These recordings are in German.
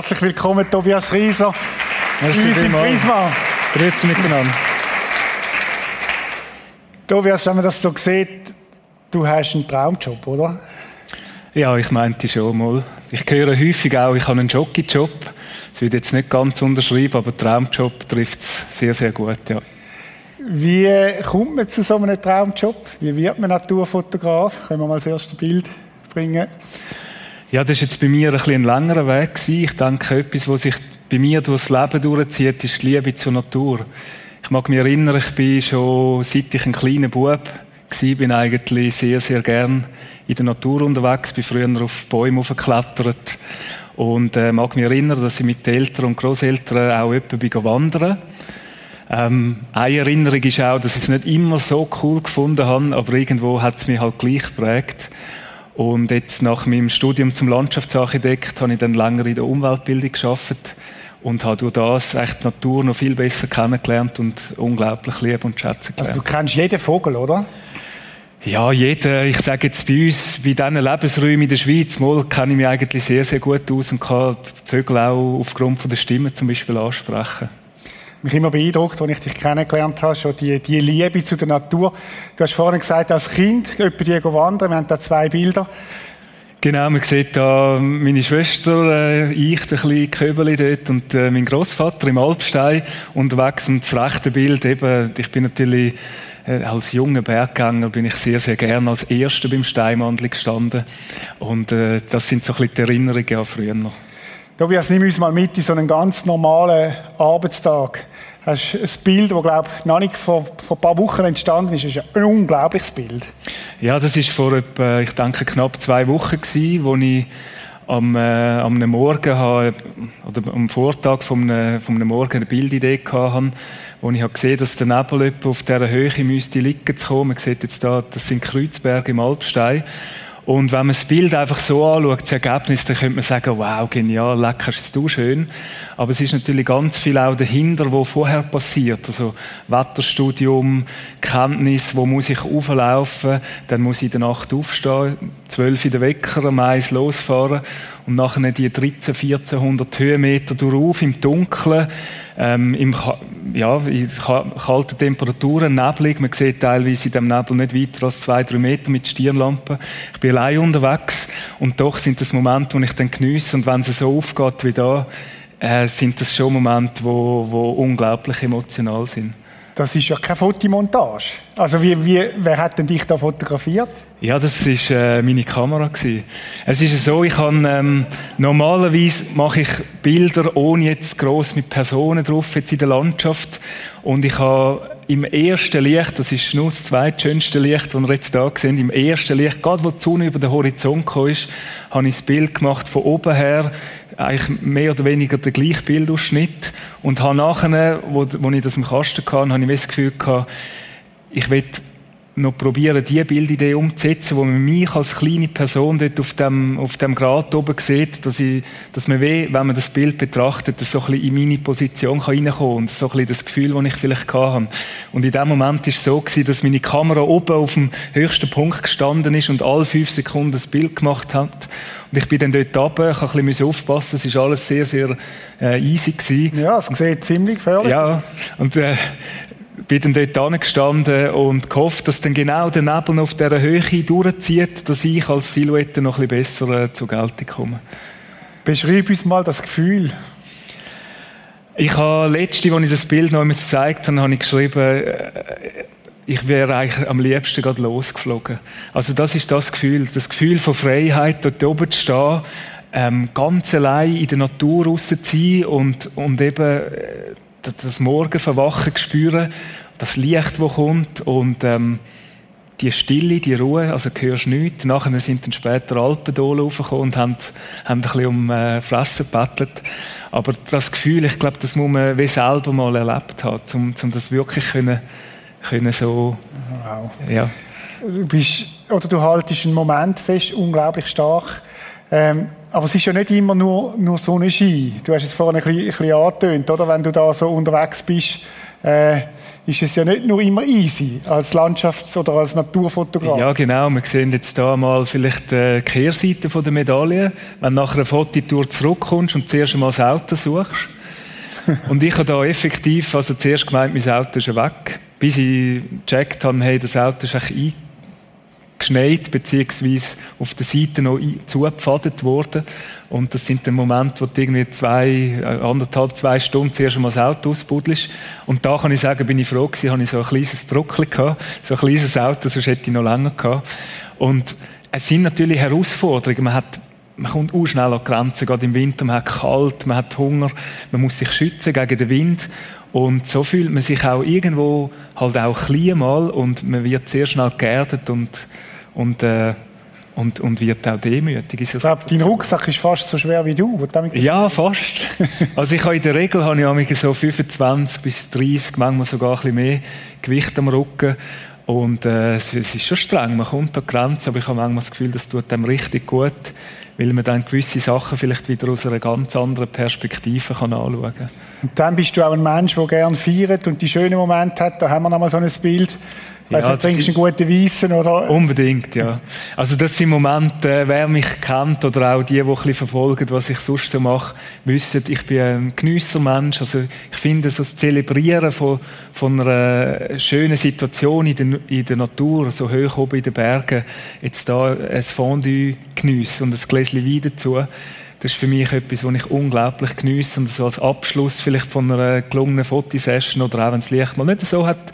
Herzlich willkommen, Tobias Rieser. Merci uns im. Prisma. Grüezi miteinander. Tobias, wenn man das so sieht, du hast einen Traumjob, oder? Ja, ich meinte schon mal. Ich höre häufig auch, ich habe einen Jockeyjob. Das würde ich jetzt nicht ganz unterschreiben, aber Traumjob trifft es sehr, sehr gut, ja. Wie kommt man zu so einem Traumjob? Wie wird man Naturfotograf? Können wir mal das erste Bild bringen? Ja, das ist jetzt bei mir ein bisschen ein längerer Weg gewesen. Ich denke, etwas, was sich bei mir durchs Leben durchzieht, ist die Liebe zur Natur. Ich mag mich erinnern, ich bin schon, seit ich ein kleiner Bub war, bin eigentlich sehr, sehr gern in der Natur unterwegs, bin früher auf Bäume aufgeklettert und äh, mag mich erinnern, dass ich mit den Eltern und Großeltern auch jemanden bin wandern ähm, eine Erinnerung ist auch, dass ich es nicht immer so cool gefunden habe, aber irgendwo hat es mich halt gleich geprägt. Und jetzt nach meinem Studium zum Landschaftsarchitekt habe ich dann länger in der Umweltbildung geschafft und habe durch das echt die Natur noch viel besser kennengelernt und unglaublich lieb und schätzen gelernt. Also du kennst jeden Vogel, oder? Ja, jeder, ich sage jetzt bei uns, bei diesen Lebensräumen in der Schweiz, mal kenne ich mich eigentlich sehr, sehr gut aus und kann die Vögel auch aufgrund von der Stimme zum Beispiel ansprechen. Mich immer beeindruckt, als ich dich kennengelernt habe, schon die, die Liebe zu der Natur. Du hast vorhin gesagt, als Kind, jemand die wandern, wir haben da zwei Bilder. Genau, man sieht da meine Schwester, äh, ich, ein bisschen Köbeli dort und äh, mein Großvater im Alpstein unterwegs und das rechte Bild eben, ich bin natürlich äh, als junger Berggänger bin ich sehr, sehr gern als Erster beim Steinmandel gestanden und äh, das sind so ein bisschen die Erinnerungen an früher. Tobias, nimm uns mal mit in so einen ganz normalen Arbeitstag. Hast ein Bild, das, glaube ich, noch nicht vor, vor ein paar Wochen entstanden ist. Das ist ein unglaubliches Bild. Ja, das ist vor etwa, ich denke, knapp zwei Wochen gewesen, wo ich am, äh, am Morgen habe, oder am Vortag von einem, von einem Morgen eine Bildidee hatte, wo ich habe gesehen, dass der Nebel auf dieser Höhe müsste liegen kommen. Man sieht jetzt da, das sind Kreuzberge im Alpstein. Und wenn man das Bild einfach so anschaut, das Ergebnis, dann könnte man sagen, wow, genial, lecker, ist du schön. Aber es ist natürlich ganz viel auch dahinter, was vorher passiert. Also Wetterstudium, Kenntnis, wo muss ich auflaufen, dann muss ich in der Nacht aufstehen, zwölf in der Wecker, um eins losfahren und nachher die 13, 1400 Höhenmeter durch im Dunkeln, ähm, im, ja, in kalten Temperaturen, neblig. Man sieht teilweise in dem Nebel nicht weiter als zwei, drei Meter mit Stirnlampen. Ich bin allein unterwegs und doch sind das Momente, die ich dann geniesse und wenn es so aufgeht wie da, äh, sind das schon Momente, wo unglaublich emotional sind. Das ist ja keine Fotomontage. Also wie, wie, wer hat denn dich da fotografiert? Ja, das ist äh, meine Kamera gewesen. Es ist so, ich kann ähm, normalerweise mache ich Bilder ohne jetzt groß mit Personen drauf jetzt in der Landschaft und ich habe im ersten Licht, das ist nur das zweitschönste Licht, das wir jetzt da sehen, im ersten Licht, gerade wo die Sonne über den Horizont ist, habe ich das Bild gemacht von oben her, eigentlich mehr oder weniger der gleiche Bildausschnitt. Und habe nachher, wo, wo ich das im Kasten hatte, habe ich das Gefühl gehabt, ich will noch probieren, die Bildidee umzusetzen, wo man mich als kleine Person dort auf dem, auf dem Grat oben sieht, dass, ich, dass man weh, wenn man das Bild betrachtet, dass so ein bisschen in meine Position kann reinkommen kann und so ein bisschen das Gefühl, das ich vielleicht hatte. Und in dem Moment war es so gewesen, dass meine Kamera oben auf dem höchsten Punkt gestanden ist und alle fünf Sekunden das Bild gemacht hat. Und ich bin dann dort runter, ich musste ein bisschen aufpassen, es war alles sehr, sehr äh, easy. Gewesen. Ja, es sieht ziemlich gefährlich Ja, und äh, bin dann dort angestanden und gehofft, dass dann genau der Nebel auf dieser Höhe durchzieht, dass ich als Silhouette noch ein bisschen besser äh, zur Geltung komme. Beschreib uns mal das Gefühl. Ich habe letzte, als ich das Bild noch einmal gezeigt habe, habe ich geschrieben, äh, ich wäre eigentlich am liebsten gerade losgeflogen. Also das ist das Gefühl, das Gefühl von Freiheit, dort oben zu stehen, ähm, ganz allein in der Natur raus zu sein und, und eben äh, das Morgenverwachen spüren, das Licht, das kommt und ähm, die Stille, die Ruhe, also hörst du nichts. Nachher sind dann später Alpendole raufgekommen und haben, haben ein bisschen um äh, Fressen gebettelt. Aber das Gefühl, ich glaube, das muss man wie selber mal erlebt haben, um, um das wirklich können, können so, wow. ja. Du bist, oder du haltest einen Moment fest, unglaublich stark. Ähm, aber es ist ja nicht immer nur, nur Sonnenschein. Du hast es vorhin ein bisschen, ein bisschen angetönt, oder? Wenn du da so unterwegs bist, äh, ist es ja nicht nur immer easy als Landschafts- oder als Naturfotograf. Ja, genau. Wir sehen jetzt da mal vielleicht die Kehrseite der Medaille. Wenn du nach einer Fototour zurückkommst und zuerst einmal das Auto suchst. und ich habe da effektiv, also zuerst gemeint, mein Auto ist weg, bis ich gecheckt habe, hey, das Auto ist eigentlich geschneit, beziehungsweise auf der Seite noch zugepfadet worden. Und das sind dann Momente, wo du irgendwie zwei, äh, anderthalb, zwei Stunden zuerst einmal das Auto ausbuddelst. Und da kann ich sagen, bin ich froh gewesen, habe ich so ein kleines Druckchen gehabt, so ein kleines Auto, sonst hätte ich noch länger gehabt. Und es sind natürlich Herausforderungen. Man hat man kommt auch schnell an Grenzen, gerade im Winter, man hat kalt, man hat Hunger, man muss sich schützen gegen den Wind und so fühlt man sich auch irgendwo halt auch klein mal und man wird sehr schnell geerdet und, und äh, und, und wird auch demütig. Ich glaube, dein Rucksack ist fast so schwer wie du. Ja, fast. also ich habe in der Regel habe ich so 25 bis 30, manchmal sogar ein bisschen mehr Gewicht am Rücken. Und äh, es, es, ist schon streng, man kommt an die Grenze, aber ich habe manchmal das Gefühl, das tut einem richtig gut, weil man dann gewisse Sachen vielleicht wieder aus einer ganz anderen Perspektive kann anschauen kann. Und dann bist du auch ein Mensch, der gerne feiert und die schönen Momente hat. Da haben wir noch mal so ein Bild Weißt ja, du, trinkst einen guten Weissen, oder? Unbedingt, ja. Also das sind Momente, wer mich kennt oder auch die, die ein bisschen verfolgen, was ich sonst so mache, wissen, ich bin ein Geniessermensch. Also ich finde, so das Zelebrieren von, von einer schönen Situation in der, in der Natur, so hoch oben in den Bergen, jetzt da ein Fondue geniessen und ein Gläschen Wein dazu, das ist für mich etwas, was ich unglaublich geniesse und so als Abschluss vielleicht von einer gelungenen Fotosession oder auch wenn das Licht mal nicht so hat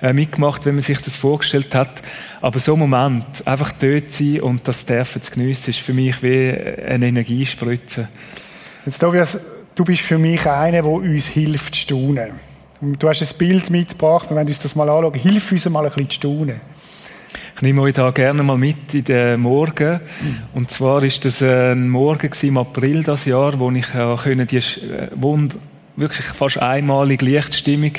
mitgemacht, wenn man sich das vorgestellt hat. Aber so ein Moment, einfach dort sein und das dürfen zu geniessen, ist für mich wie eine Energiespritze. Jetzt, Tobias, du bist für mich einer, der uns hilft zu staunen. Du hast ein Bild mitgebracht, wir werden uns das mal anschauen. Hilf uns mal ein bisschen zu staunen. Ich nehme euch da gerne mal mit in den Morgen. Und zwar ist das ein Morgen im April das Jahr, wo ich die äh, Wund wirklich fast einmalige Lichtstimmung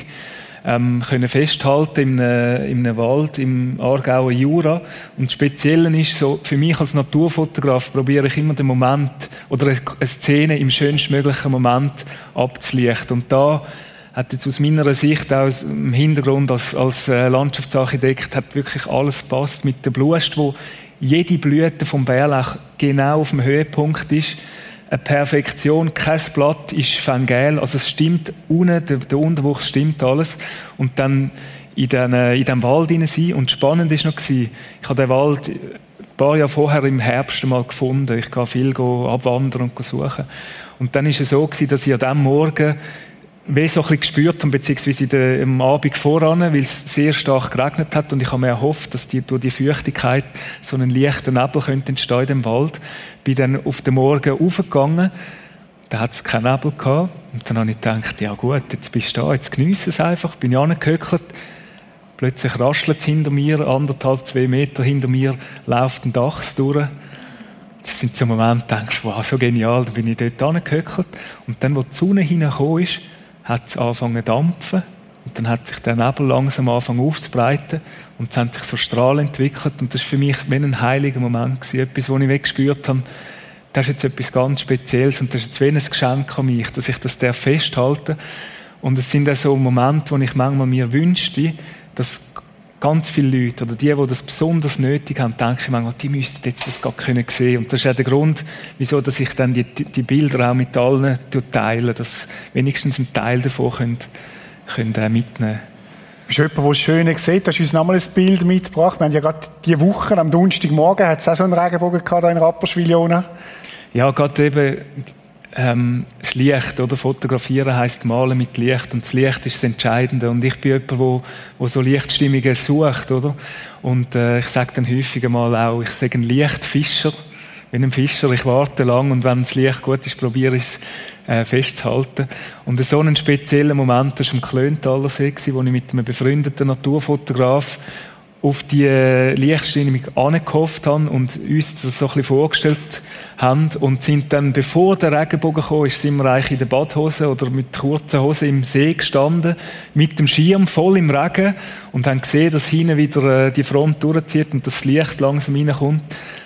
ähm, können festhalten in einem, in einem Wald im Aargauer Jura. Und das Spezielle ist so, für mich als Naturfotograf probiere ich immer den Moment oder eine Szene im schönstmöglichen Moment abzulichten. Und da hat jetzt aus meiner Sicht auch im Hintergrund als, als äh, Landschaftsarchitekt hat wirklich alles passt mit der Blust, wo jede Blüte vom Bärlauch genau auf dem Höhepunkt ist eine Perfektion, kein Blatt ist fangel, also es stimmt unten, der, der Unterwuchs stimmt alles. Und dann in, den, in diesem Wald hinein sein. Und spannend ist noch, ich habe den Wald ein paar Jahre vorher im Herbst mal gefunden. Ich gehe viel abwandern und suchen. Und dann ist es so dass ich an diesem Morgen wie so ein bisschen gespürt haben, beziehungsweise am Abend voran, weil es sehr stark geregnet hat und ich habe mir erhofft, dass die, durch die Feuchtigkeit so einen leichten Nebel könnte entstehen im Wald. Bin dann auf den Morgen aufgegangen, da hat es keinen Nebel gehabt und dann habe ich gedacht, ja gut, jetzt bist du da, jetzt genieße es einfach, bin ich angehöckelt. Plötzlich raschelt es hinter mir, anderthalb, zwei Meter hinter mir läuft ein Dachs durch. Das sind so Momente, denkst wow, so genial, dann bin ich dort angehöckelt. Und dann, wo die Sonne hineingekommen ist, hat es angefangen zu dampfen. Und dann hat sich der Nebel langsam angefangen aufzubreiten. Und es haben sich so Strahlen entwickelt. Und das war für mich wie ein heiliger Moment. Gewesen. Etwas, wo ich weggespürt habe, das ist jetzt etwas ganz Spezielles. Und das ist jetzt wie ein Geschenk an mich, dass ich das festhalten darf. Und es sind auch so Momente, wo ich manchmal mir wünschte, dass ganz viele Leute oder die, die das besonders nötig haben, denke ich manchmal, die müssten jetzt das gar können sehen. Und das ist auch der Grund, wieso dass ich dann die, die Bilder auch mit allen teile, dass wenigstens ein Teil davon können, können äh, mitnehmen bist du jemand, der schön sieht? Du hast uns nochmal ein Bild mitgebracht. Wir haben ja gerade diese Woche, am Donnerstagmorgen, hat es auch so einen Regenbogen gehabt in Rapperswil, Ja, gerade eben ähm, das Licht, oder? Fotografieren heißt malen mit Licht und das Licht ist das Entscheidende. Und ich bin jemand, wo, wo so Lichtstimmungen sucht, oder? Und äh, ich sage dann häufig mal auch, ich sage ein Lichtfischer. Ich bin ein Fischer, ich warte lang und wenn das Licht gut ist, probiere ich es äh, festzuhalten. Und so einen speziellen Moment, das war im Klöntaler See, wo ich mit einem befreundeten Naturfotograf auf die Lichtstimmung angehofft haben und uns das so ein bisschen vorgestellt haben und sind dann, bevor der Regenbogen kam, sind wir eigentlich in der Badhose oder mit kurzen Hosen im See gestanden, mit dem Schirm voll im Regen und haben gesehen, dass hinten wieder äh, die Front durchzieht und das Licht langsam reinkommt.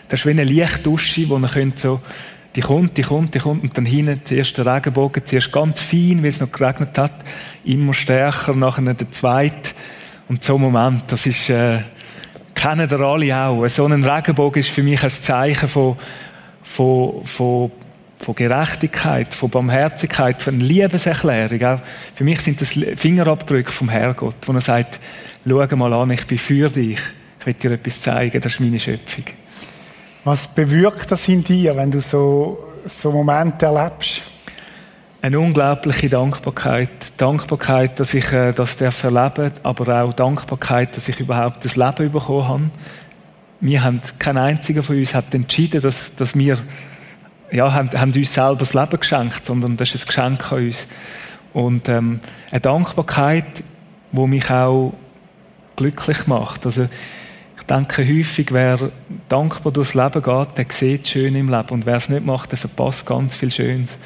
Das ist wie eine Lichtdusche, wo man könnte so die kommt, die kommt, die kommt und dann hinten zuerst der Regenbogen, zuerst ganz fein, wie es noch geregnet hat, immer stärker, nachher der zweite Und so ein Moment, das ist, äh, kennen ihr alle auch. So ein Regenbogen ist für mich ein Zeichen von, von, von, von Gerechtigkeit, von Barmherzigkeit, von Liebeserklärung. Für mich sind das Fingerabdrücke vom Herrgott, wo er sagt, schau mal an, ich bin für dich. Ich will dir etwas zeigen, das ist meine Schöpfung. Was bewirkt das in dir, wenn du so, so Momente erlebst? Eine unglaubliche Dankbarkeit. Dankbarkeit, dass ich äh, das darf erleben aber auch Dankbarkeit, dass ich überhaupt das Leben bekommen habe. Wir haben, kein einziger von uns hat entschieden, dass, dass wir ja, haben, haben uns selber das Leben geschenkt, sondern das ist ein Geschenk an uns. Und ähm, eine Dankbarkeit, die mich auch glücklich macht. Also, ich denke, häufig, wer dankbar durchs Leben geht, der sieht schön im Leben. Und wer es nicht macht, der verpasst ganz viel Schönes.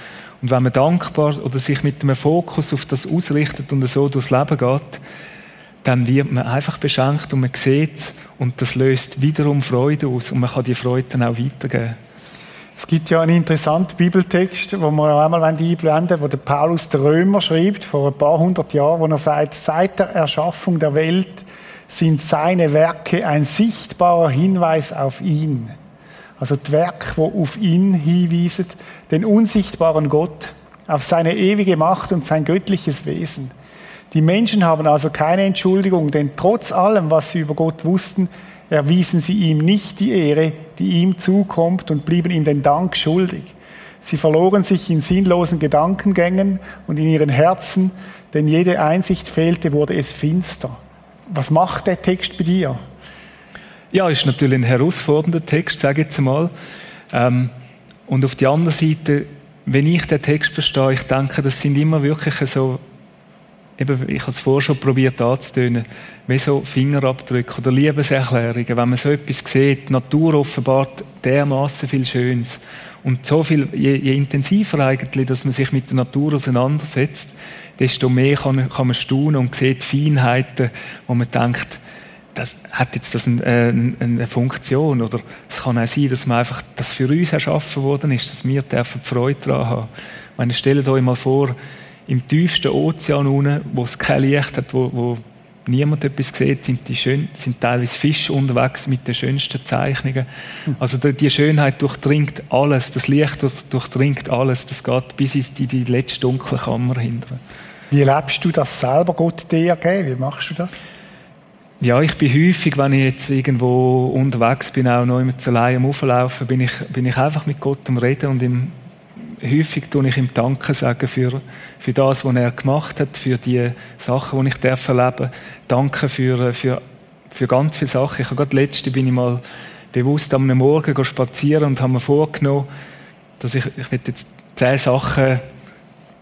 Und wenn man dankbar oder sich mit einem Fokus auf das ausrichtet und so durchs Leben geht, dann wird man einfach beschenkt und man sieht und das löst wiederum Freude aus und man kann die Freude dann auch weitergeben. Es gibt ja einen interessanten Bibeltext, wo wir einmal einblenden wo der Paulus der Römer schreibt, vor ein paar hundert Jahren, wo er sagt, seit der Erschaffung der Welt sind seine Werke ein sichtbarer Hinweis auf ihn. Also die Werke, wo auf ihn hinweisen, den unsichtbaren Gott, auf seine ewige Macht und sein göttliches Wesen. Die Menschen haben also keine Entschuldigung, denn trotz allem, was sie über Gott wussten, erwiesen sie ihm nicht die Ehre, die ihm zukommt und blieben ihm den Dank schuldig. Sie verloren sich in sinnlosen Gedankengängen und in ihren Herzen, denn jede Einsicht fehlte, wurde es finster. Was macht der Text bei dir? Ja, ist natürlich ein herausfordernder Text, sage ich jetzt mal. Ähm, und auf der anderen Seite, wenn ich den Text verstehe, ich denke, das sind immer wirklich so, eben, ich habe es vorher schon probiert anzutönen, wie so Fingerabdrücke oder Liebeserklärungen. Wenn man so etwas sieht, die Natur offenbart dermaßen viel Schönes. Und so viel, je, je, intensiver eigentlich, dass man sich mit der Natur auseinandersetzt, desto mehr kann, kann man staunen und sieht Feinheiten, wo man denkt, das hat jetzt das eine, eine, eine, Funktion oder es kann auch sein, dass man einfach das für uns erschaffen worden ist, dass wir dürfen Freude daran haben. Ich meine, stellt euch mal vor, im tiefsten Ozean unten, wo es kein Licht hat, wo, wo niemand etwas sieht, sind, die schön, sind teilweise Fische unterwegs mit den schönsten Zeichnungen. Also die Schönheit durchdringt alles, das Licht durchdringt alles, das geht bis in die, letzte dunkle Kammer hinten. Wie erlebst du das selber, Gott dir geben? Wie machst du das? Ja, ich bin häufig, wenn ich jetzt irgendwo unterwegs bin, auch noch mit allein am Auflaufen, bin ich, bin ich einfach mit Gott am Reden und ihm, häufig tue ich ihm Danke sagen für, für das, was er gemacht hat, für die Sachen, die ich darf erleben Danke für, für, für ganz viele Sachen. Ich habe gerade letzte bin ich mal bewusst am Morgen spazieren und habe mir vorgenommen, dass ich, ich jetzt zehn Sachen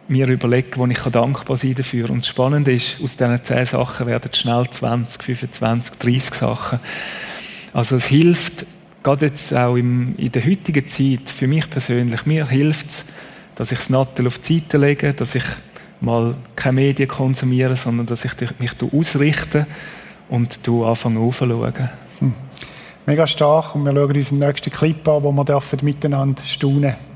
mir überlegen, wo ich dankbar sein dafür. Und das Spannende ist, aus diesen zehn Sachen werden schnell 20, 25, 30 Sachen. Also es hilft, gerade jetzt auch im, in der heutigen Zeit, für mich persönlich, mir hilft es, dass ich das Nattel auf die Seite lege, dass ich mal keine Medien konsumiere, sondern dass ich mich ausrichte und anfange aufzuschauen. Hm. Mega stark und wir schauen uns den nächsten Clip an, wo wir miteinander staunen dürfen.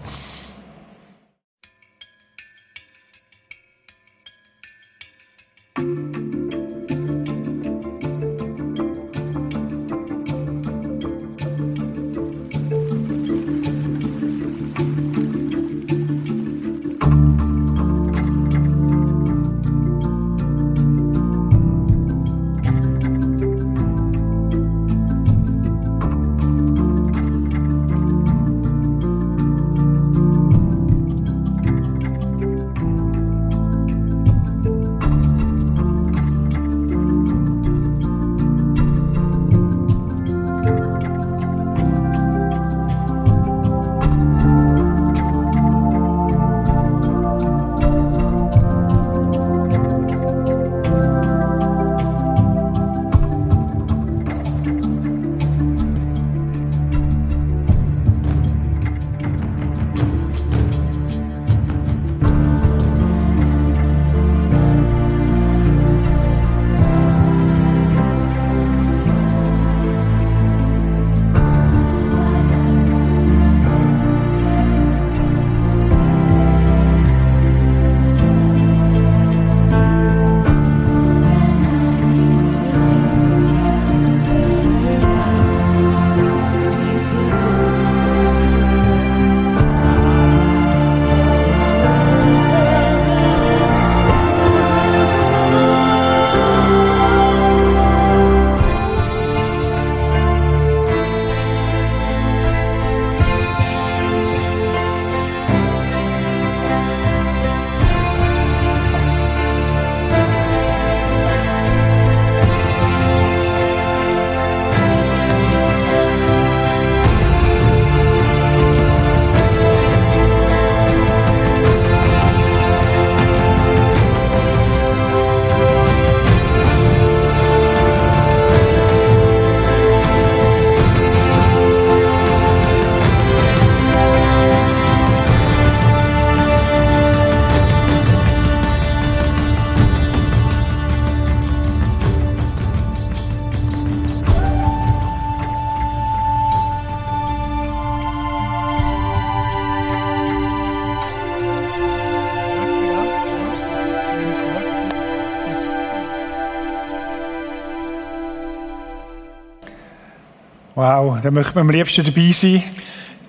Wow, da möchte man am liebsten dabei sein.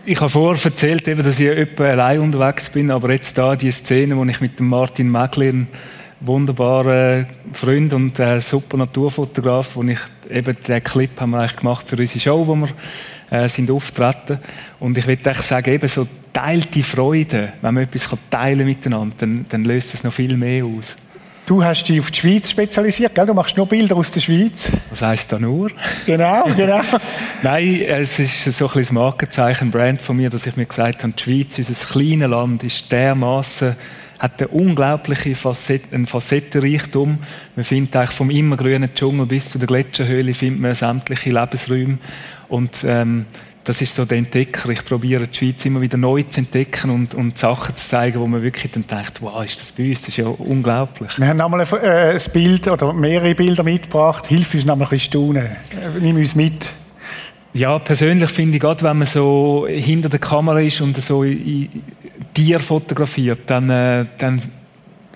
Ich habe vorher erzählt, dass ich etwa allein unterwegs bin, aber jetzt da die Szene, wo ich mit dem Martin Meglin wunderbaren Freund und äh, super Naturfotograf, wo ich eben den Clip haben wir eigentlich gemacht für unsere Show, wo wir äh, sind auftreten. Und ich würde sagen, eben so teilte Freude, wenn man etwas teilen kann miteinander, dann, dann löst es noch viel mehr aus. Du hast dich auf die Schweiz spezialisiert, gell? Du machst nur Bilder aus der Schweiz. Was heisst da nur? Genau, genau. Nein, es ist so ein bisschen Markenzeichen, ein Brand von mir, dass ich mir gesagt habe, die Schweiz, unser kleines Land, ist dermaßen hat eine unglaubliche Facette, einen Facettenreichtum. Man findet eigentlich vom immergrünen Dschungel bis zu der Gletscherhöhle findet man sämtliche Lebensräume. Und ähm, das ist so der Entdecker. Ich probiere die Schweiz immer wieder neu zu entdecken und, und Sachen zu zeigen, wo man wirklich dann denkt, wow, ist das bei uns? Das ist ja unglaublich. Wir haben nochmal ein, äh, ein Bild oder mehrere Bilder mitgebracht. Hilf uns nochmal ein bisschen staunen. Äh, nimm uns mit. Ja, persönlich finde ich, gerade wenn man so hinter der Kamera ist und so Tier fotografiert, dann, äh, dann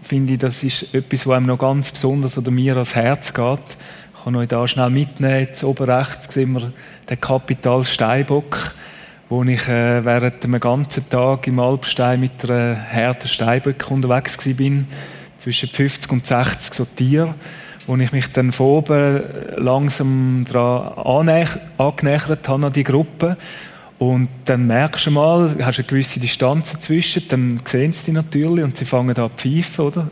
finde ich, das ist etwas, was einem noch ganz besonders oder mir ans Herz geht. Ich kann euch da schnell mitnehmen. Jetzt oben rechts sehen wir den Kapital Steinbock, wo ich äh, während einem ganzen Tag im Alpstein mit einer Herde Steinböcke unterwegs war, zwischen 50 und 60 so Tiere wo ich mich dann von oben langsam daran angenähert habe an die Gruppe. Und dann merkst du mal, hast eine gewisse Distanz dazwischen, dann sehen sie dich natürlich und sie fangen an zu pfeifen, oder?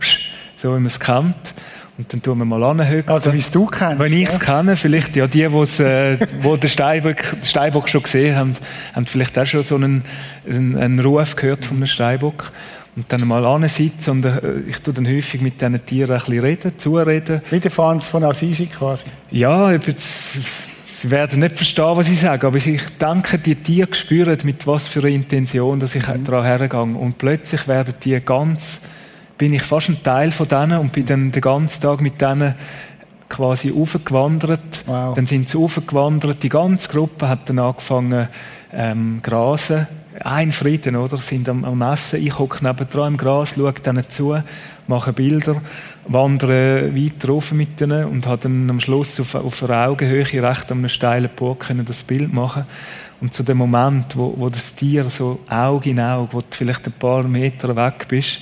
So wie man es kennt. Und dann tun wir mal anhören. Also wie es du kennst? Wenn ich es ja? kenne, vielleicht ja die, äh, wo den Steinbock, Steinbock schon gesehen haben, haben vielleicht auch schon so einen, einen, einen Ruf gehört von einem Steinbock und dann mal ansitzen und äh, ich tue dann häufig mit diesen Tieren ein bisschen reden, zureden. Wie der Franz von Assisi quasi? Ja, jetzt, sie werden nicht verstehen, was ich sage, aber ich denke, die Tiere spüren, mit was für einer Intention dass ich mhm. daran hergehe. Und plötzlich werden die ganz, bin ich fast ein Teil von denen und bin dann den ganzen Tag mit denen quasi aufgewandert. Wow. Dann sind sie aufgewandert, die ganze Gruppe hat dann angefangen ähm, grasen ein Frieden, oder? Sind am, am Essen, ich hocke nebendran im Gras, schaue denen zu, mache Bilder, wandere weiter rauf mit denen und habe dann am Schluss auf, auf einer Augenhöhe recht an einem steilen Burg können das Bild machen und zu dem Moment, wo, wo das Tier so Auge in Auge, wo du vielleicht ein paar Meter weg bist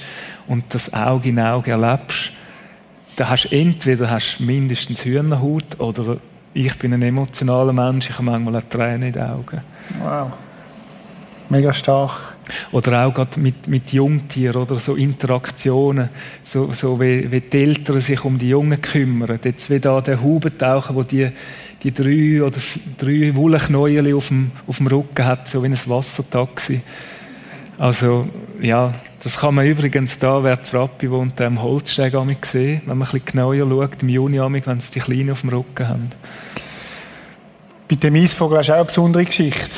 und das Auge in Auge erlebst, da hast du entweder hast mindestens Hühnerhaut oder ich bin ein emotionaler Mensch, ich habe manchmal eine Träne in den Augen. Wow. Mega stark. Oder auch gerade mit, mit Jungtieren oder so Interaktionen, so, so wie, wie die Eltern sich um die Jungen kümmern. Jetzt wie da der Hubentaucher, wo die, die drei oder drei Wollknäuel auf dem, auf dem Rücken hat, so wie ein Wassertaxi. Also, ja, das kann man übrigens da, wer zu Rappi wohnt, am Holzsteg sehen, wenn man ein bisschen genauer schaut, im Juni, wenn sie die Kleinen auf dem Rücken haben. Bei dem Eisvogel hast du auch eine besondere Geschichte.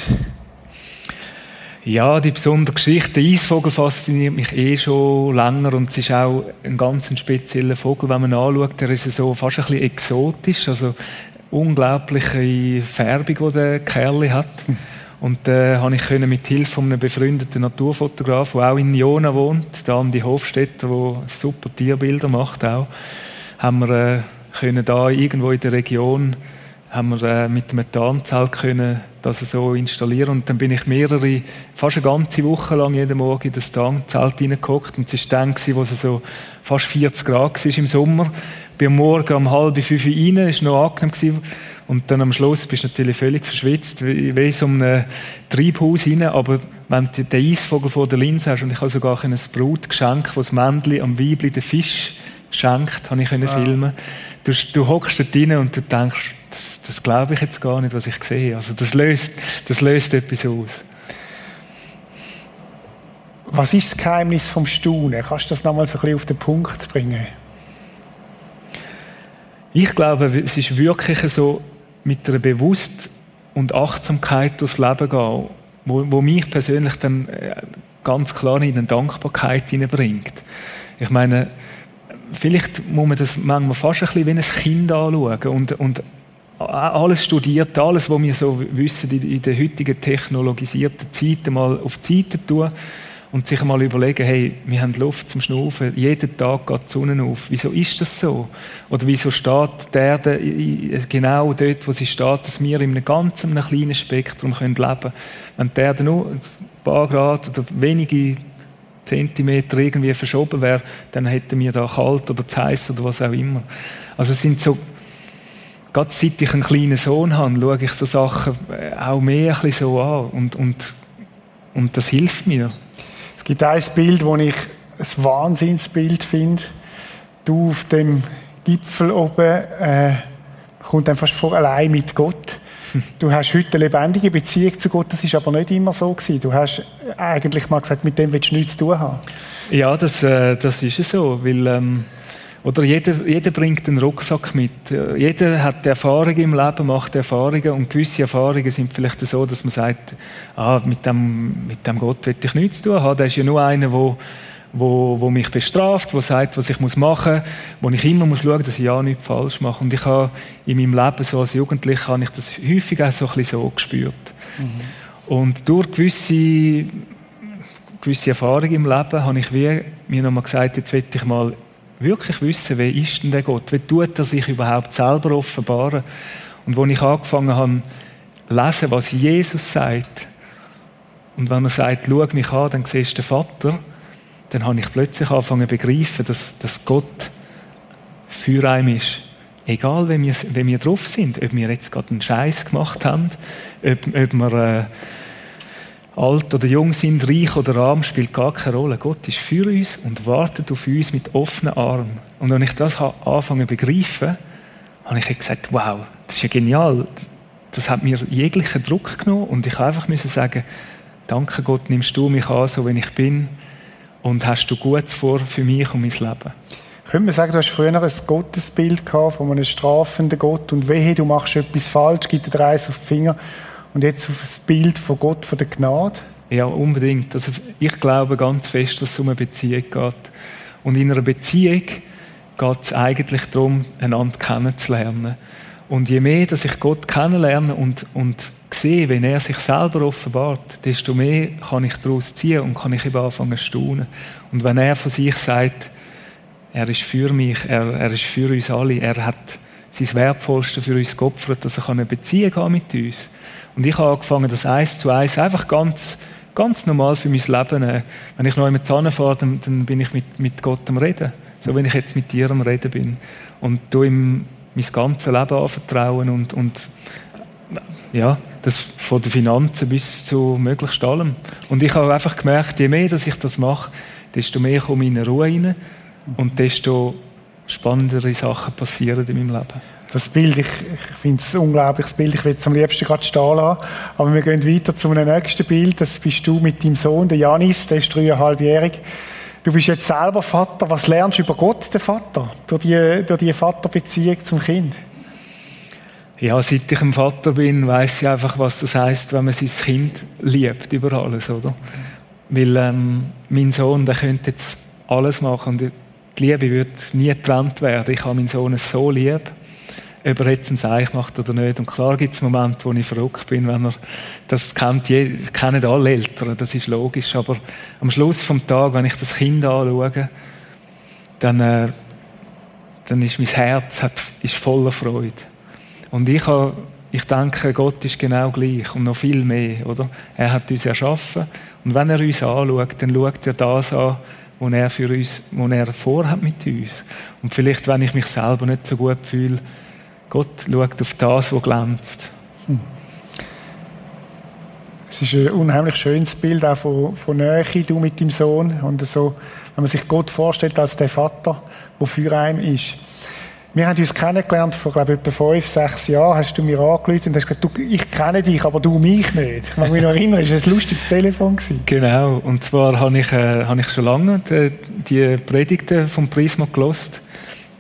Ja, die besondere Geschichte. Der Eisvogel fasziniert mich eh schon länger und es ist auch ein ganz spezieller Vogel, wenn man anschaut. Der ist so fast ein bisschen exotisch, also unglaubliche Färbung, die der Kerl hat. Und äh, habe ich können mit Hilfe von einem befreundeten Naturfotograf, der auch in Jona wohnt, der Andi Hofstetter, der super Tierbilder macht auch, haben wir äh, können da irgendwo in der Region haben wir äh, mit dem Methanzelt können das so installieren und dann bin ich mehrere, fast eine ganze Woche lang jeden Morgen in das Tankzelt hineingeguckt und es war dann, wo es so fast 40 Grad war im Sommer. Ich bin am Morgen um halb fünf rein, es war noch angenehm gewesen. und dann am Schluss bist du natürlich völlig verschwitzt, wie, wie so ein Treibhaus rein, aber wenn du den Eisvogel vor der Linse hast und ich habe sogar ein Brutgeschenk, das das Männchen am Weibli den Fisch schenkt, habe ich können wow. filmen. Du, du hockst dort rein und du denkst, das, das glaube ich jetzt gar nicht, was ich sehe. Also das löst, das löst etwas aus. Was ist das Geheimnis vom Staunen? Kannst du das nochmal so ein bisschen auf den Punkt bringen? Ich glaube, es ist wirklich so, mit einer Bewusst und Achtsamkeit durchs Leben gehen, wo, wo mich persönlich dann äh, ganz klar in eine Dankbarkeit hineinbringt. Ich meine, vielleicht muss man das manchmal fast ein bisschen wie ein Kind anschauen und, und alles studiert, alles, was wir so wissen, in der heutigen technologisierten Zeit mal auf die Seite tun und sich mal überlegen, hey, wir haben Luft zum Schnaufen, jeden Tag geht die Sonne auf. Wieso ist das so? Oder wieso steht die Erde genau dort, wo sie steht, dass wir in einem ganz einem kleinen Spektrum leben können? Wenn die Erde nur ein paar Grad oder wenige Zentimeter irgendwie verschoben wäre, dann hätten wir da kalt oder zu heiß oder was auch immer. Also es sind so, gerade seit ich einen kleinen Sohn habe, schaue ich so Sachen auch mehr ein bisschen so an und, und, und das hilft mir. Gibt ein Bild, das ich ein Wahnsinnsbild finde. Du auf dem Gipfel oben äh, kommt einfach vor allein mit Gott. Du hast heute eine lebendige Beziehung zu Gott, das ist aber nicht immer so gewesen. Du hast eigentlich mal gesagt, mit dem willst du nichts zu tun haben. Ja, das, äh, das ist so, weil ähm, oder jeder, jeder bringt einen Rucksack mit. Jeder hat Erfahrungen im Leben, macht Erfahrungen und gewisse Erfahrungen sind vielleicht so, dass man sagt, ah, mit dem, mit dem Gott will ich nichts zu tun haben. Der ist ja nur einer, der wo, wo mich bestraft, wo sagt, was ich muss machen muss, wo ich immer muss schauen, dass ich ja nichts falsch mache. Und ich habe in meinem Leben so als Jugendlicher habe ich das häufig auch so ein bisschen so gespürt. Mhm. Und durch gewisse, gewisse Erfahrungen im Leben habe ich wie, mir nochmal gesagt, jetzt will ich mal wirklich wissen, wer ist denn der Gott? Wie tut er sich überhaupt selber offenbaren? Und als ich angefangen habe, lesen, was Jesus sagt, und wenn er sagt, schau mich an, dann siehst du den Vater, dann habe ich plötzlich angefangen zu begreifen, dass, dass Gott für einen ist. Egal, wenn wir, wenn wir drauf sind, ob wir jetzt gerade einen Scheiß gemacht haben, ob, ob wir äh, alt oder jung sind, reich oder arm, spielt gar keine Rolle. Gott ist für uns und wartet auf uns mit offenen Armen. Und als ich das zu begreifen, habe ich gesagt, wow, das ist ja genial. Das hat mir jeglichen Druck genommen und ich einfach müssen sagen, danke Gott, nimmst du mich an, so wie ich bin und hast du Gutes vor für mich und mein Leben. Können wir sagen, du hast früher ein Gottesbild gehabt von einem strafenden Gott und wehe, du machst etwas falsch, gibt dir eins auf den Finger und jetzt auf das Bild von Gott, von der Gnade? Ja, unbedingt. Also ich glaube ganz fest, dass es um eine Beziehung geht. Und in einer Beziehung geht es eigentlich darum, einander kennenzulernen. Und je mehr, dass ich Gott kennenlerne und, und sehe, wenn er sich selber offenbart, desto mehr kann ich daraus ziehen und kann ich eben anfangen zu staunen. Und wenn er von sich sagt, er ist für mich, er, er ist für uns alle, er hat sein Wertvollste für uns geopfert, dass er eine Beziehung haben mit uns. Und ich habe angefangen, das eins zu eins einfach ganz, ganz normal für mein Leben nehmen. Wenn ich noch einmal zusammenfahre, dann, dann bin ich mit, mit Gott am Reden. So wie ich jetzt mit dir am Reden bin. Und du ihm mein ganzes Leben anvertrauen und, und ja, das von den Finanzen bis zu möglichst allem. Und ich habe einfach gemerkt, je mehr dass ich das mache, desto mehr komme ich in eine Ruhe rein und desto spannendere Sachen passieren in meinem Leben. Das Bild, ich, ich finde es ein unglaubliches Bild. Ich will es am liebsten gerade stehen lassen. Aber wir gehen weiter zu einem nächsten Bild. Das bist du mit deinem Sohn, der Janis, der ist dreieinhalbjährig. Du bist jetzt selber Vater. Was lernst du über Gott, den Vater, durch die, durch die Vaterbeziehung zum Kind? Ja, seit ich ein Vater bin, weiß ich einfach, was das heißt, wenn man sein Kind liebt über alles, oder? Weil ähm, mein Sohn, der könnte jetzt alles machen und die Liebe wird nie getrennt werden. Ich habe meinen Sohn so lieb ob er jetzt ein Seich macht oder nicht. Und klar gibt es Momente, wo ich verrückt bin, wenn er, das kennt je, kennen alle Eltern, das ist logisch, aber am Schluss vom Tag, wenn ich das Kind anschaue, dann, äh, dann ist mein Herz hat, ist voller Freude. Und ich, habe, ich denke, Gott ist genau gleich und noch viel mehr, oder? Er hat uns erschaffen und wenn er uns anschaut, dann schaut er das an, was er für uns, was er vorhat mit uns. Und vielleicht, wenn ich mich selber nicht so gut fühle, Gott schaut auf das, was glänzt. Hm. Es ist ein unheimlich schönes Bild auch von, von Nähe, du mit deinem Sohn. Und so, wenn man sich Gott vorstellt als der Vater, der für einen ist. Wir haben uns kennengelernt vor, glaube ich, etwa fünf, sechs Jahren. Hast du mir angerufen und hast gesagt, du, ich kenne dich, aber du mich nicht. Ich kann mich noch erinnern, es war ein lustiges Telefon. Gewesen. Genau. Und zwar habe ich, äh, habe ich schon lange die, die Predigten vom Prisma gelost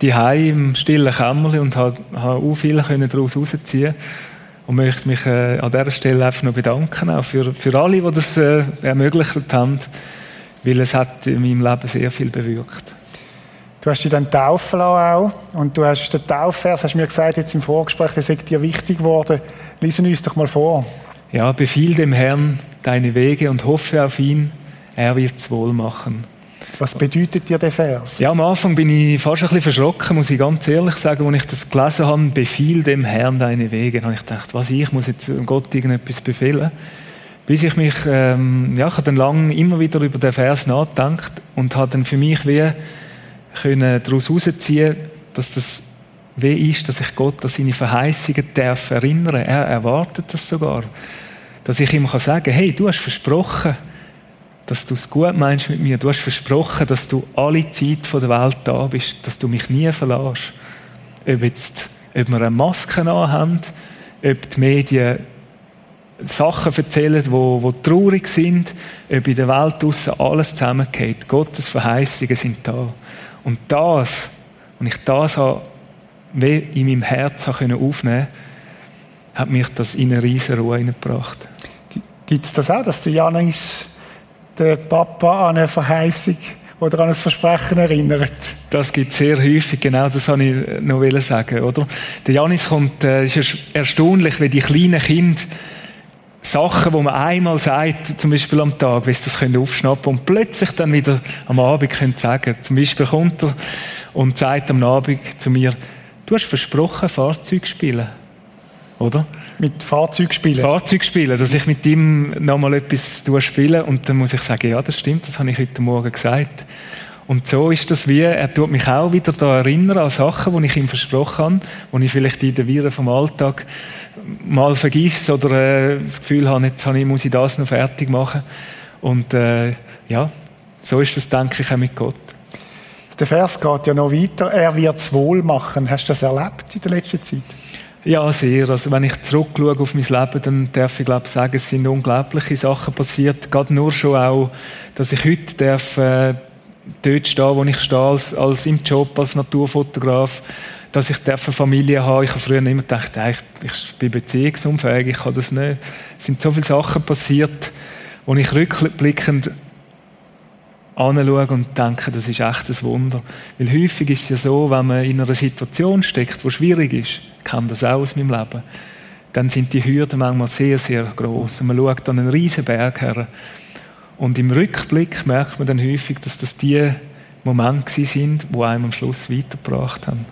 die im stillen Kämmerchen und habe, habe auch viel daraus herausziehen und möchte mich äh, an dieser Stelle einfach noch bedanken, auch für, für alle, die das äh, ermöglicht haben, weil es hat in meinem Leben sehr viel bewirkt. Du hast dich dann taufen lassen auch und du hast den Taufvers, hast mir gesagt, jetzt im Vorgespräch, der ist dir wichtig geworden. Lies uns doch mal vor. Ja, befiehl dem Herrn deine Wege und hoffe auf ihn. er wird es wohl machen. Was bedeutet dir der Vers? Ja, am Anfang bin ich fast ein bisschen verschrocken, muss ich ganz ehrlich sagen, als ich das gelesen habe, befiehl dem Herrn deine Wege. Dann habe ich gedacht, was ich muss jetzt Gott irgendetwas befehlen. Bis ich mich, ähm, ja, ich habe dann lange immer wieder über den Vers nachgedacht und habe dann für mich wie können daraus herausziehen, dass das wie ist, dass ich Gott an seine Verheißungen darf erinnern. Er erwartet das sogar. Dass ich ihm kann sagen, hey, du hast versprochen, dass du es gut meinst mit mir. Du hast versprochen, dass du alle Zeit der Welt da bist, dass du mich nie verlässt. Ob, jetzt, ob wir eine Maske haben, ob die Medien Sachen erzählen, die wo, traurig sind, ob in der Welt draussen alles zusammengeht. Gottes Verheißungen sind da. Und das, und ich das habe, in meinem Herz aufnehmen hat mich das in eine riesige Ruhe hineingebracht. Gibt es das auch, dass der Janis der Papa an eine Verheißung oder an ein Versprechen erinnert? Das gibt es sehr häufig, genau das wollte ich noch sagen. Oder? Der Janis kommt, äh, ist erstaunlich, wie die kleinen Kinder Sachen, die man einmal sagt, zum Beispiel am Tag, wie sie das können aufschnappen und plötzlich dann wieder am Abend können sagen. Zum Beispiel kommt er und sagt am Abend zu mir, du hast versprochen, Fahrzeug spielen. Oder? Mit Fahrzeug spielen? Dass ich mit ihm nochmal etwas spiele und dann muss ich sagen, ja, das stimmt, das habe ich heute Morgen gesagt. Und so ist das wie, er tut mich auch wieder da erinnern an Sachen, die ich ihm versprochen habe, die ich vielleicht in den Viren vom Alltag mal vergesse oder äh, das Gefühl habe, jetzt habe ich, muss ich das noch fertig machen. Und äh, ja, so ist das, denke ich, auch mit Gott. Der Vers geht ja noch weiter. Er wird es wohl machen. Hast du das erlebt in der letzten Zeit? Ja, sehr. Also wenn ich zurückschaue auf mein Leben, dann darf ich glaube sagen, es sind unglaubliche Sachen passiert. Gerade nur schon auch, dass ich heute darf, äh, dort stehen, wo ich stehe, als, als im Job, als Naturfotograf, dass ich eine Familie habe. Ich habe früher immer gedacht, ich, ich bin beziehungsunfähig, ich kann das nicht. Es sind so viele Sachen passiert, wo ich rückblickend anschaue und denke, das ist echt ein Wunder. Weil häufig ist es ja so, wenn man in einer Situation steckt, die schwierig ist, ich kenne das auch aus meinem Leben, dann sind die Hürden manchmal sehr, sehr groß. Und man schaut an einen riesen Berg her. Und im Rückblick merkt man dann häufig, dass das die Momente sind, die einem am Schluss weitergebracht haben.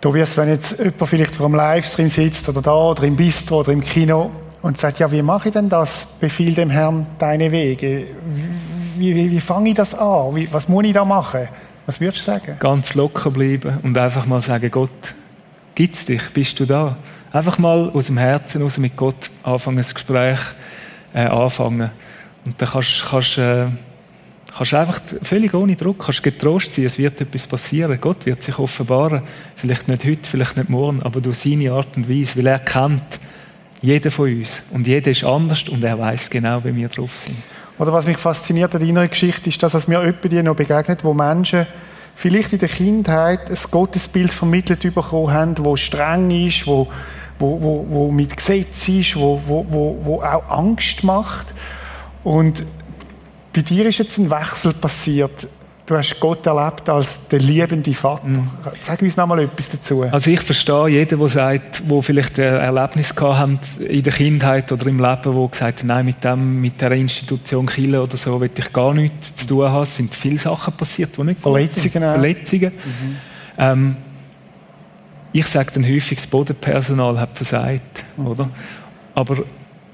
Tobias, wenn jetzt jemand vielleicht vor einem Livestream sitzt oder da oder im Bistro oder im Kino und sagt, ja, wie mache ich denn das? Befiehl dem Herrn deine Wege. Wie, wie, wie fange ich das an? Wie, was muss ich da machen? Was würdest du sagen? Ganz locker bleiben und einfach mal sagen, Gott, gibt's dich? Bist du da? Einfach mal aus dem Herzen aus mit Gott anfangen, ein Gespräch äh, anfangen. Und dann kannst, kannst, äh, kannst einfach völlig ohne Druck, kannst getrost sein, es wird etwas passieren. Gott wird sich offenbaren. Vielleicht nicht heute, vielleicht nicht morgen, aber durch seine Art und Weise, weil er kennt jeden von uns. Und jeder ist anders und er weiß genau, wie wir drauf sind. Oder was mich fasziniert an deiner Geschichte ist, dass es mir jemand noch begegnet, wo Menschen vielleicht in der Kindheit ein Gottesbild vermittelt bekommen haben, wo streng ist, wo, wo, wo, wo mit Gesetz ist, wo, wo, wo, wo auch Angst macht. Und bei dir ist jetzt ein Wechsel passiert. Du hast Gott erlebt als der liebende Vater. Mhm. Sag uns noch mal etwas dazu. Also ich verstehe jeden, der sagt, wo vielleicht ein Erlebnis gehabt in der Kindheit oder im Leben, wo gesagt hat, nein, mit dem, mit der Institution Kille oder so, will ich gar nichts zu tun haben. Es sind viele Sachen passiert, die nicht Verletzungen. Sind. Verletzungen. Mhm. Ähm, ich sage dann häufig, das Bodenpersonal hat versagt, mhm. oder? Aber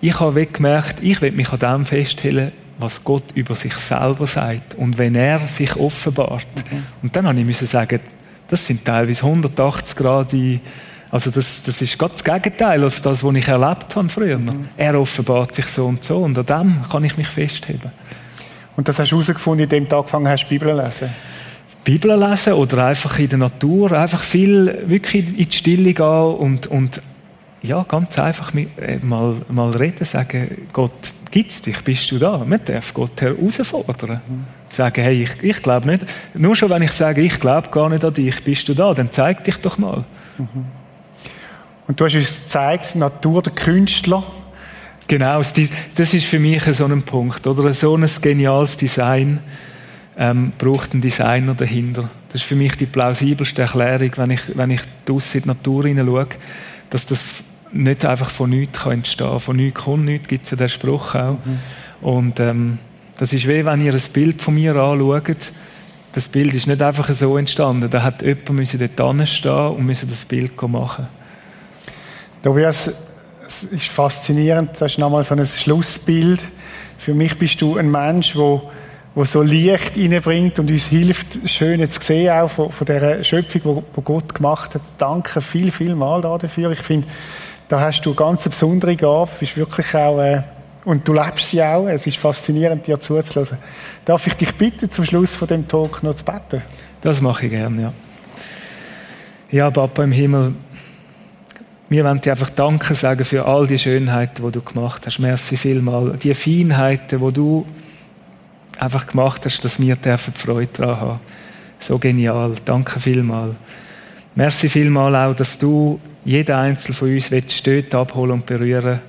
ich habe gemerkt, ich will mich an dem festhalten, was Gott über sich selber sagt und wenn er sich offenbart. Mhm. Und dann habe ich müssen sagen, das sind teilweise 180 Grad, also das, das ist ganz das Gegenteil als das, was ich erlebt habe früher. Mhm. Er offenbart sich so und so und an dem kann ich mich festheben. Und das hast du herausgefunden, indem du angefangen hast, Bibel zu lesen? Bibel lesen oder einfach in der Natur, einfach viel wirklich in die Stille gehen und, und ja, ganz einfach äh, mal, mal reden, sagen, Gott, gibt's dich, bist du da? Man darf Gott herausfordern. Sagen, hey, ich, ich glaube nicht. Nur schon, wenn ich sage, ich glaube gar nicht an dich, bist du da, dann zeig dich doch mal. Mhm. Und du hast uns gezeigt, Natur der Künstler. Genau, das ist für mich so ein Punkt. Oder so ein geniales Design ähm, braucht einen Designer dahinter. Das ist für mich die plausibelste Erklärung, wenn ich, wenn ich draussen in die Natur hineinschaue, dass das nicht einfach von nichts kann entstehen. Von nichts kommt nichts, gibt es ja den Spruch auch. Mhm. Und ähm, Das ist wie wenn ihr ein Bild von mir anschaut. Das Bild ist nicht einfach so entstanden. Da hat jemand müssen dort stehen und müssen das Bild machen. Tobias, es ist faszinierend. Das ist nochmal so ein Schlussbild. Für mich bist du ein Mensch, der wo so Licht reinbringt und uns hilft, schön zu sehen, auch von, von dieser Schöpfung, die Gott gemacht hat. Danke viel, viel mal dafür. Ich finde, da hast du eine ganz besondere Gabe. Bist wirklich auch, äh, und du lebst sie auch. Es ist faszinierend, dir zuzuhören. Darf ich dich bitten, zum Schluss von dem Talk noch zu beten? Das mache ich gerne, ja. Ja, Papa im Himmel, wir wollen dir einfach Danke sagen für all die Schönheiten, die du gemacht hast. Merci vielmal. Die Feinheiten, die du einfach gemacht hast, dass wir dürfen Freude daran haben. So genial. Danke vielmal. Merci vielmal auch, dass du jeden Einzelnen von uns willst, dort abholen und berühren,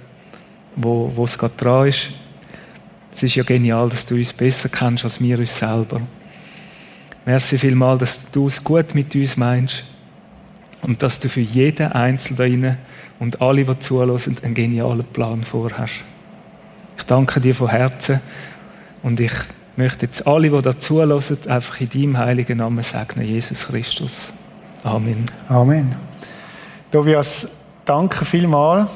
wo, wo es gerade dran ist. Es ist ja genial, dass du uns besser kennst als wir uns selber. Merci vielmal, dass du es gut mit uns meinst und dass du für jeden Einzelnen da und alle, die zulassen, einen genialen Plan vorhast. Ich danke dir von Herzen und ich möchte jetzt alle, die da zulassen, einfach in deinem heiligen Namen segnen, Jesus Christus. Amen. Amen. Tobias, danke vielmals.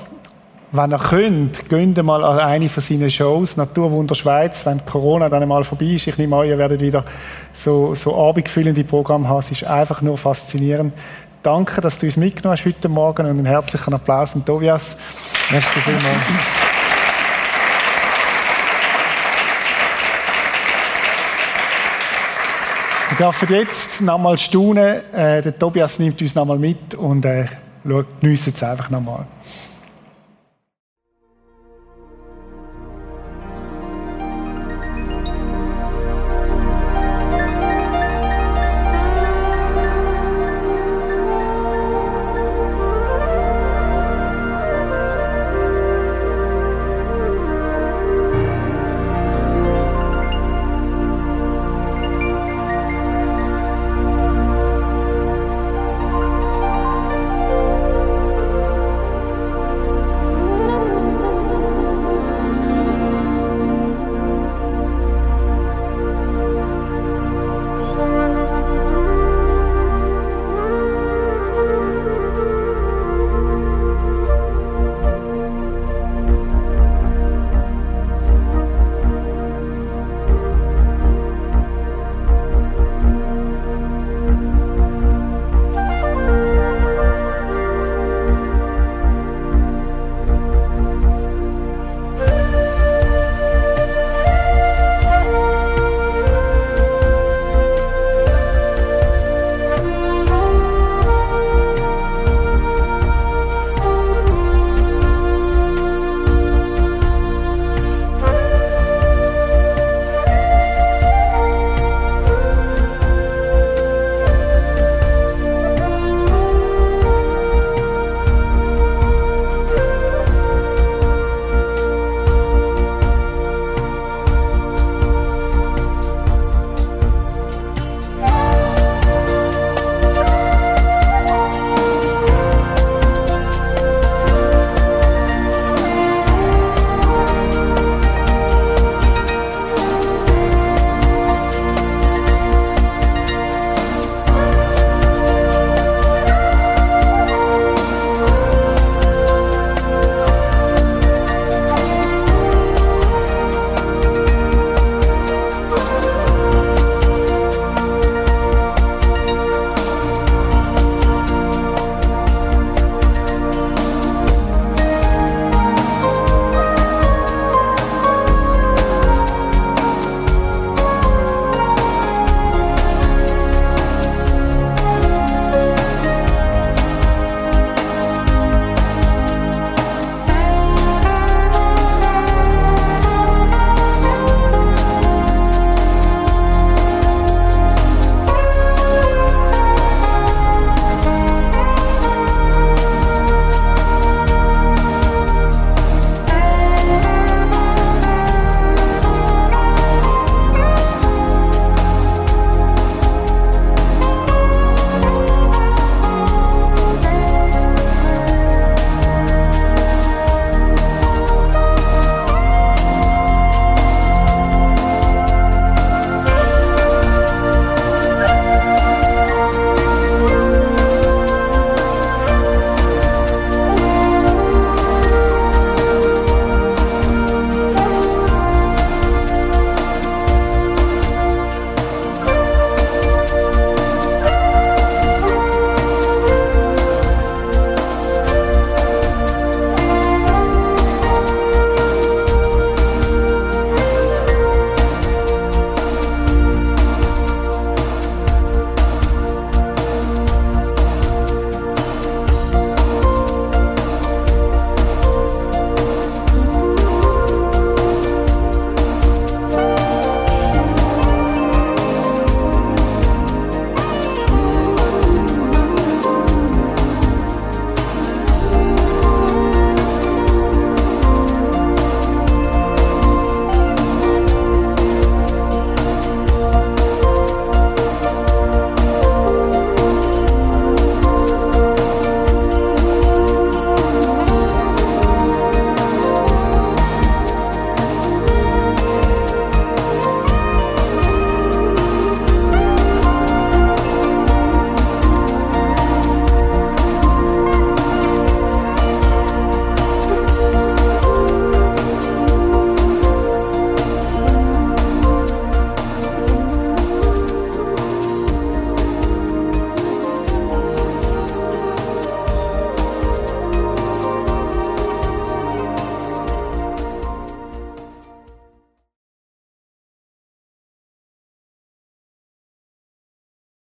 Wenn ihr könnt, geht mal an eine von seinen Shows, Naturwunder Schweiz, wenn Corona dann mal vorbei ist. Ich nehme an, ihr werdet wieder so, so abendfüllende Programme haben. Es ist einfach nur faszinierend. Danke, dass du uns mitgenommen hast heute Morgen und einen herzlichen Applaus an Tobias. Merci vielmals. Wir dürfen jetzt nochmal staunen. Äh, der Tobias nimmt uns nochmal mit und äh, geniessen es einfach nochmal.